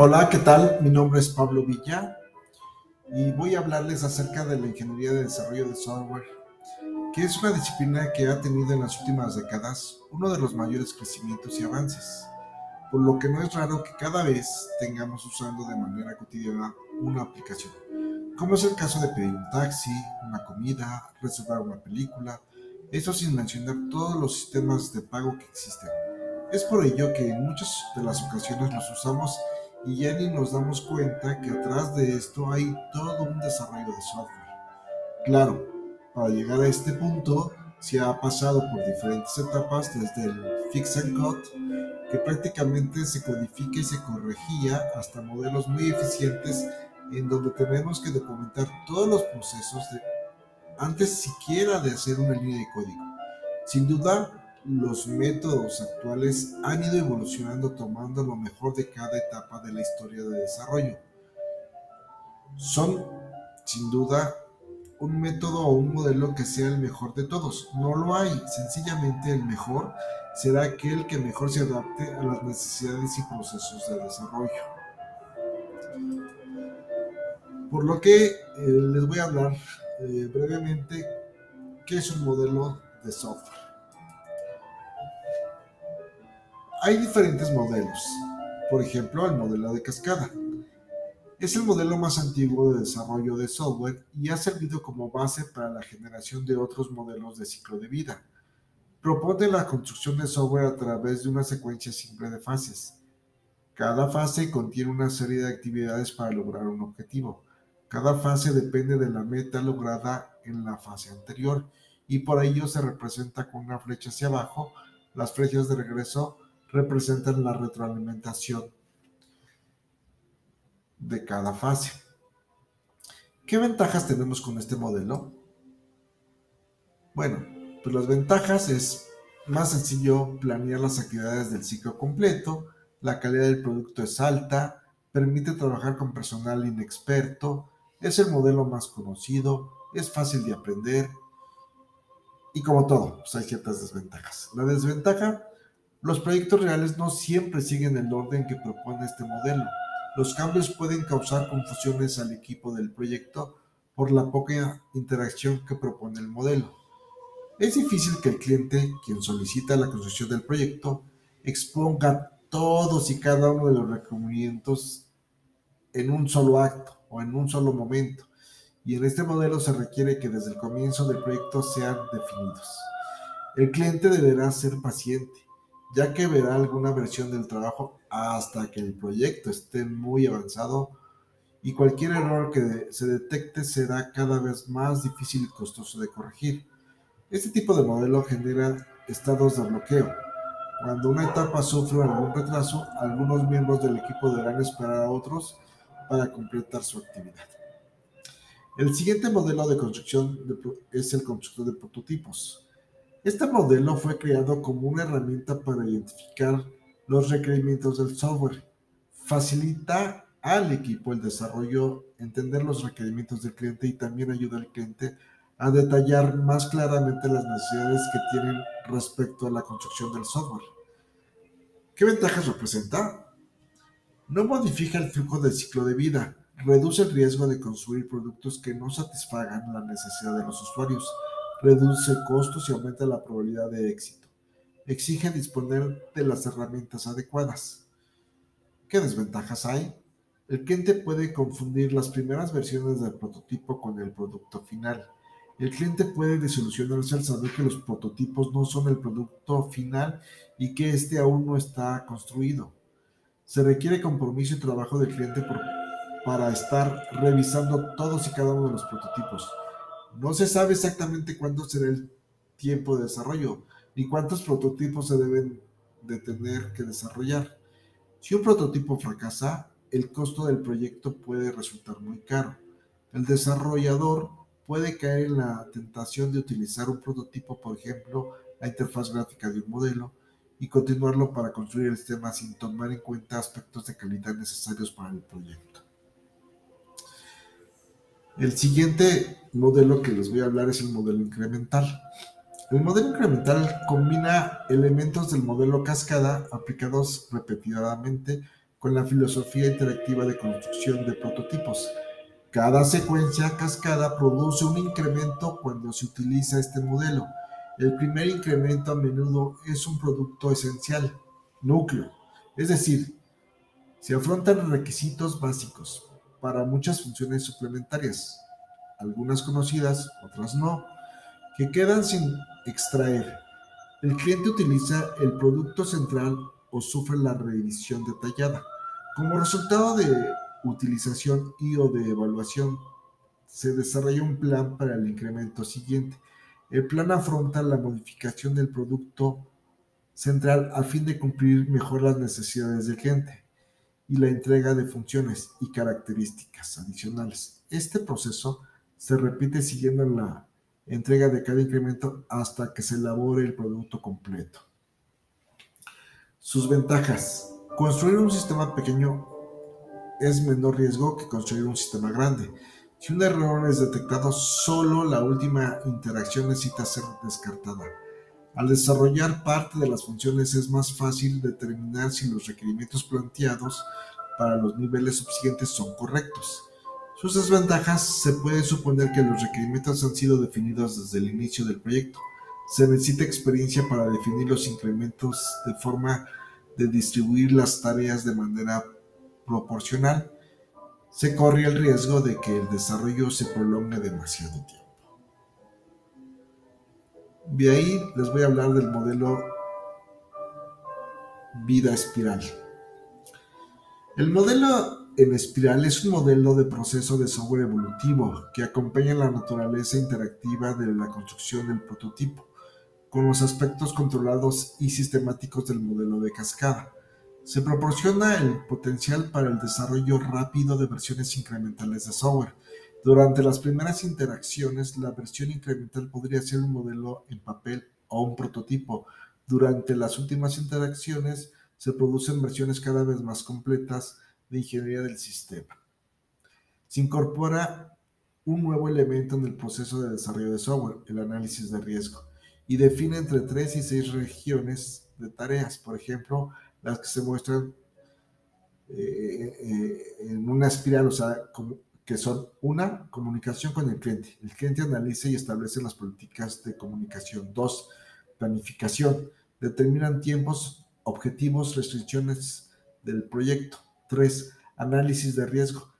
Hola, ¿qué tal? Mi nombre es Pablo Villa y voy a hablarles acerca de la ingeniería de desarrollo de software, que es una disciplina que ha tenido en las últimas décadas uno de los mayores crecimientos y avances, por lo que no es raro que cada vez tengamos usando de manera cotidiana una aplicación, como es el caso de pedir un taxi, una comida, reservar una película, eso sin mencionar todos los sistemas de pago que existen. Es por ello que en muchas de las ocasiones los usamos y ya ni nos damos cuenta que atrás de esto hay todo un desarrollo de software. Claro, para llegar a este punto se ha pasado por diferentes etapas desde el fix and cut, que prácticamente se codifica y se corregía hasta modelos muy eficientes en donde tenemos que documentar todos los procesos de, antes siquiera de hacer una línea de código. Sin duda, los métodos actuales han ido evolucionando tomando lo mejor de cada etapa de la historia de desarrollo. Son, sin duda, un método o un modelo que sea el mejor de todos. No lo hay. Sencillamente el mejor será aquel que mejor se adapte a las necesidades y procesos de desarrollo. Por lo que eh, les voy a hablar eh, brevemente qué es un modelo de software. Hay diferentes modelos. Por ejemplo, el modelo de cascada. Es el modelo más antiguo de desarrollo de software y ha servido como base para la generación de otros modelos de ciclo de vida. Propone la construcción de software a través de una secuencia simple de fases. Cada fase contiene una serie de actividades para lograr un objetivo. Cada fase depende de la meta lograda en la fase anterior y por ello se representa con una flecha hacia abajo. Las flechas de regreso representan la retroalimentación de cada fase. ¿Qué ventajas tenemos con este modelo? Bueno, pues las ventajas es más sencillo planear las actividades del ciclo completo, la calidad del producto es alta, permite trabajar con personal inexperto, es el modelo más conocido, es fácil de aprender y como todo, pues hay ciertas desventajas. La desventaja los proyectos reales no siempre siguen el orden que propone este modelo. Los cambios pueden causar confusiones al equipo del proyecto por la poca interacción que propone el modelo. Es difícil que el cliente, quien solicita la construcción del proyecto, exponga todos y cada uno de los requerimientos en un solo acto o en un solo momento. Y en este modelo se requiere que desde el comienzo del proyecto sean definidos. El cliente deberá ser paciente ya que verá alguna versión del trabajo hasta que el proyecto esté muy avanzado y cualquier error que se detecte será cada vez más difícil y costoso de corregir. Este tipo de modelo genera estados de bloqueo. Cuando una etapa sufre algún retraso, algunos miembros del equipo deberán esperar a otros para completar su actividad. El siguiente modelo de construcción es el constructor de prototipos. Este modelo fue creado como una herramienta para identificar los requerimientos del software. Facilita al equipo el desarrollo, entender los requerimientos del cliente y también ayuda al cliente a detallar más claramente las necesidades que tienen respecto a la construcción del software. ¿Qué ventajas representa? No modifica el flujo del ciclo de vida, reduce el riesgo de construir productos que no satisfagan la necesidad de los usuarios, reduce costos y aumenta la probabilidad de éxito. Exige disponer de las herramientas adecuadas. ¿Qué desventajas hay? El cliente puede confundir las primeras versiones del prototipo con el producto final. El cliente puede desilusionarse al saber que los prototipos no son el producto final y que éste aún no está construido. Se requiere compromiso y trabajo del cliente para estar revisando todos y cada uno de los prototipos. No se sabe exactamente cuándo será el tiempo de desarrollo ni cuántos prototipos se deben de tener que desarrollar. Si un prototipo fracasa, el costo del proyecto puede resultar muy caro. El desarrollador puede caer en la tentación de utilizar un prototipo, por ejemplo, la interfaz gráfica de un modelo, y continuarlo para construir el sistema sin tomar en cuenta aspectos de calidad necesarios para el proyecto. El siguiente modelo que les voy a hablar es el modelo incremental. El modelo incremental combina elementos del modelo cascada aplicados repetidamente con la filosofía interactiva de construcción de prototipos. Cada secuencia cascada produce un incremento cuando se utiliza este modelo. El primer incremento a menudo es un producto esencial, núcleo, es decir, se afrontan requisitos básicos para muchas funciones suplementarias, algunas conocidas, otras no, que quedan sin extraer. El cliente utiliza el producto central o sufre la revisión detallada. Como resultado de utilización y o de evaluación, se desarrolla un plan para el incremento siguiente. El plan afronta la modificación del producto central a fin de cumplir mejor las necesidades del cliente y la entrega de funciones y características adicionales. Este proceso se repite siguiendo la entrega de cada incremento hasta que se elabore el producto completo. Sus ventajas. Construir un sistema pequeño es menor riesgo que construir un sistema grande. Si un error es detectado, solo la última interacción necesita ser descartada. Al desarrollar parte de las funciones es más fácil determinar si los requerimientos planteados para los niveles subsiguientes son correctos. Sus desventajas se puede suponer que los requerimientos han sido definidos desde el inicio del proyecto. Se necesita experiencia para definir los incrementos de forma de distribuir las tareas de manera proporcional. Se corre el riesgo de que el desarrollo se prolongue demasiado tiempo. De ahí les voy a hablar del modelo vida espiral. El modelo en espiral es un modelo de proceso de software evolutivo que acompaña la naturaleza interactiva de la construcción del prototipo, con los aspectos controlados y sistemáticos del modelo de cascada. Se proporciona el potencial para el desarrollo rápido de versiones incrementales de software, durante las primeras interacciones, la versión incremental podría ser un modelo en papel o un prototipo. Durante las últimas interacciones, se producen versiones cada vez más completas de ingeniería del sistema. Se incorpora un nuevo elemento en el proceso de desarrollo de software, el análisis de riesgo, y define entre tres y seis regiones de tareas, por ejemplo, las que se muestran eh, eh, en una espiral, o sea, como que son una, comunicación con el cliente. El cliente analiza y establece las políticas de comunicación. Dos, planificación. Determinan tiempos, objetivos, restricciones del proyecto. Tres, análisis de riesgo.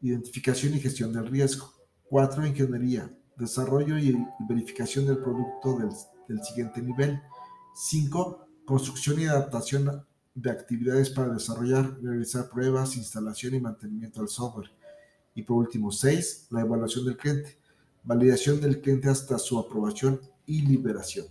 Identificación y gestión del riesgo. Cuatro, ingeniería. Desarrollo y verificación del producto del, del siguiente nivel. Cinco, construcción y adaptación de actividades para desarrollar, realizar pruebas, instalación y mantenimiento del software. Y por último, seis, la evaluación del cliente. Validación del cliente hasta su aprobación y liberación.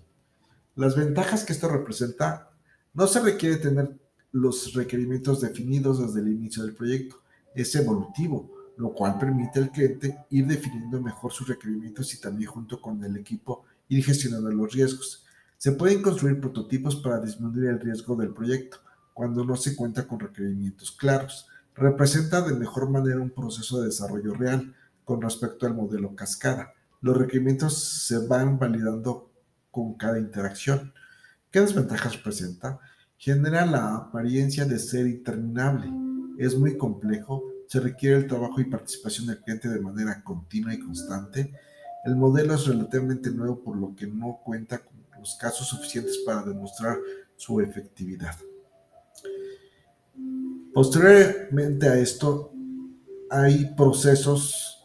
Las ventajas que esto representa, no se requiere tener los requerimientos definidos desde el inicio del proyecto. Es evolutivo, lo cual permite al cliente ir definiendo mejor sus requerimientos y también junto con el equipo ir gestionando los riesgos. Se pueden construir prototipos para disminuir el riesgo del proyecto cuando no se cuenta con requerimientos claros representa de mejor manera un proceso de desarrollo real con respecto al modelo cascada. Los requerimientos se van validando con cada interacción. ¿Qué desventajas presenta? Genera la apariencia de ser interminable. Es muy complejo, se requiere el trabajo y participación del cliente de manera continua y constante. El modelo es relativamente nuevo por lo que no cuenta con los casos suficientes para demostrar su efectividad. Posteriormente a esto, hay procesos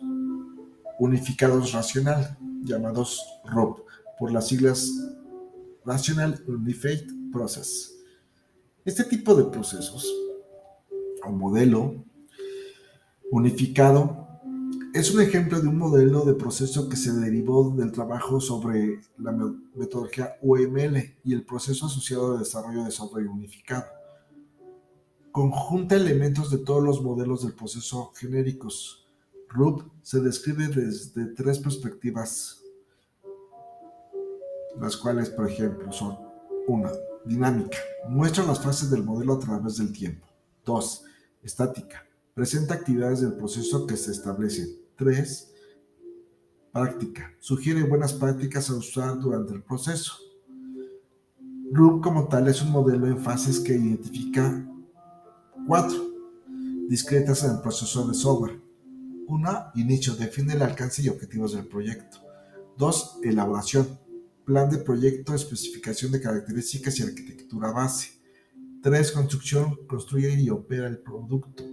unificados racional, llamados ROP, por las siglas Rational Unified Process. Este tipo de procesos o modelo unificado es un ejemplo de un modelo de proceso que se derivó del trabajo sobre la metodología UML y el proceso asociado de desarrollo de software unificado conjunta elementos de todos los modelos del proceso genéricos. RUP se describe desde tres perspectivas, las cuales, por ejemplo, son 1. Dinámica. Muestra las fases del modelo a través del tiempo. 2. Estática. Presenta actividades del proceso que se establecen. 3. Práctica. Sugiere buenas prácticas a usar durante el proceso. RUP como tal es un modelo en fases que identifica 4. Discretas en el proceso de software. 1. Inicio. Define el alcance y objetivos del proyecto. 2. Elaboración. Plan de proyecto, especificación de características y arquitectura base. 3. Construcción. Construye y opera el producto.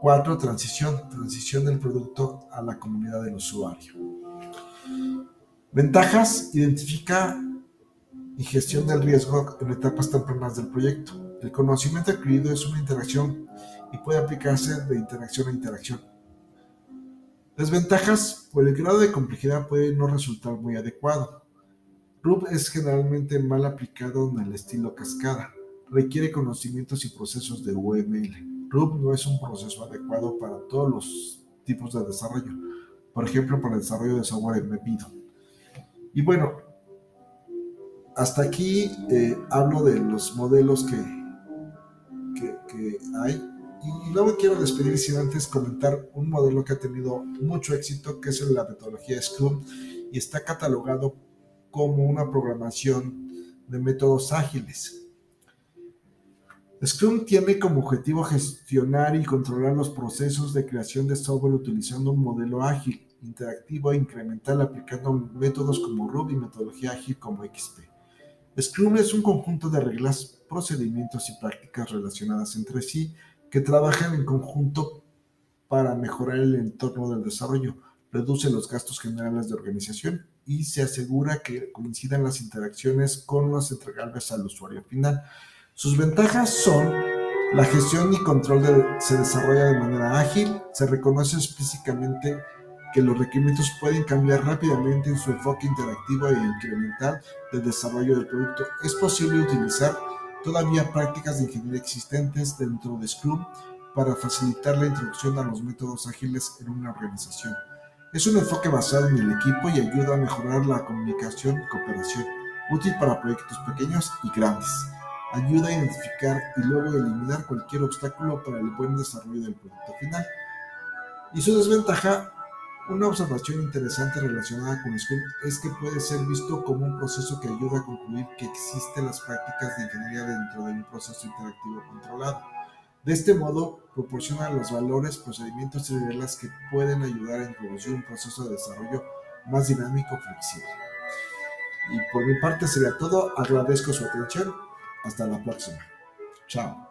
4. Transición. Transición del producto a la comunidad del usuario. Ventajas. Identifica y gestión del riesgo en etapas tempranas del proyecto. El conocimiento adquirido es una interacción y puede aplicarse de interacción a interacción. Desventajas, por el grado de complejidad puede no resultar muy adecuado. RUB es generalmente mal aplicado en el estilo cascada. Requiere conocimientos y procesos de UML. RUB no es un proceso adecuado para todos los tipos de desarrollo. Por ejemplo, para el desarrollo de software embebido. Y bueno, hasta aquí eh, hablo de los modelos que, que, hay. Y me quiero despedir sin antes comentar un modelo que ha tenido mucho éxito, que es la metodología Scrum, y está catalogado como una programación de métodos ágiles. Scrum tiene como objetivo gestionar y controlar los procesos de creación de software utilizando un modelo ágil, interactivo e incremental aplicando métodos como Ruby y metodología ágil como XP. Scrum es un conjunto de reglas, procedimientos y prácticas relacionadas entre sí que trabajan en conjunto para mejorar el entorno del desarrollo, reduce los gastos generales de organización y se asegura que coincidan las interacciones con los entregables al usuario final. Sus ventajas son la gestión y control se desarrolla de manera ágil, se reconoce explícitamente que los requerimientos pueden cambiar rápidamente en su enfoque interactivo e incremental del desarrollo del producto. Es posible utilizar todavía prácticas de ingeniería existentes dentro de Scrum para facilitar la introducción a los métodos ágiles en una organización. Es un enfoque basado en el equipo y ayuda a mejorar la comunicación y cooperación, útil para proyectos pequeños y grandes. Ayuda a identificar y luego eliminar cualquier obstáculo para el buen desarrollo del producto final. Y su desventaja una observación interesante relacionada con Scrum es que puede ser visto como un proceso que ayuda a concluir que existen las prácticas de ingeniería dentro de un proceso interactivo controlado. De este modo, proporciona los valores, procedimientos y reglas que pueden ayudar a introducir un proceso de desarrollo más dinámico y flexible. Y por mi parte sería todo. Agradezco su atención. Hasta la próxima. Chao.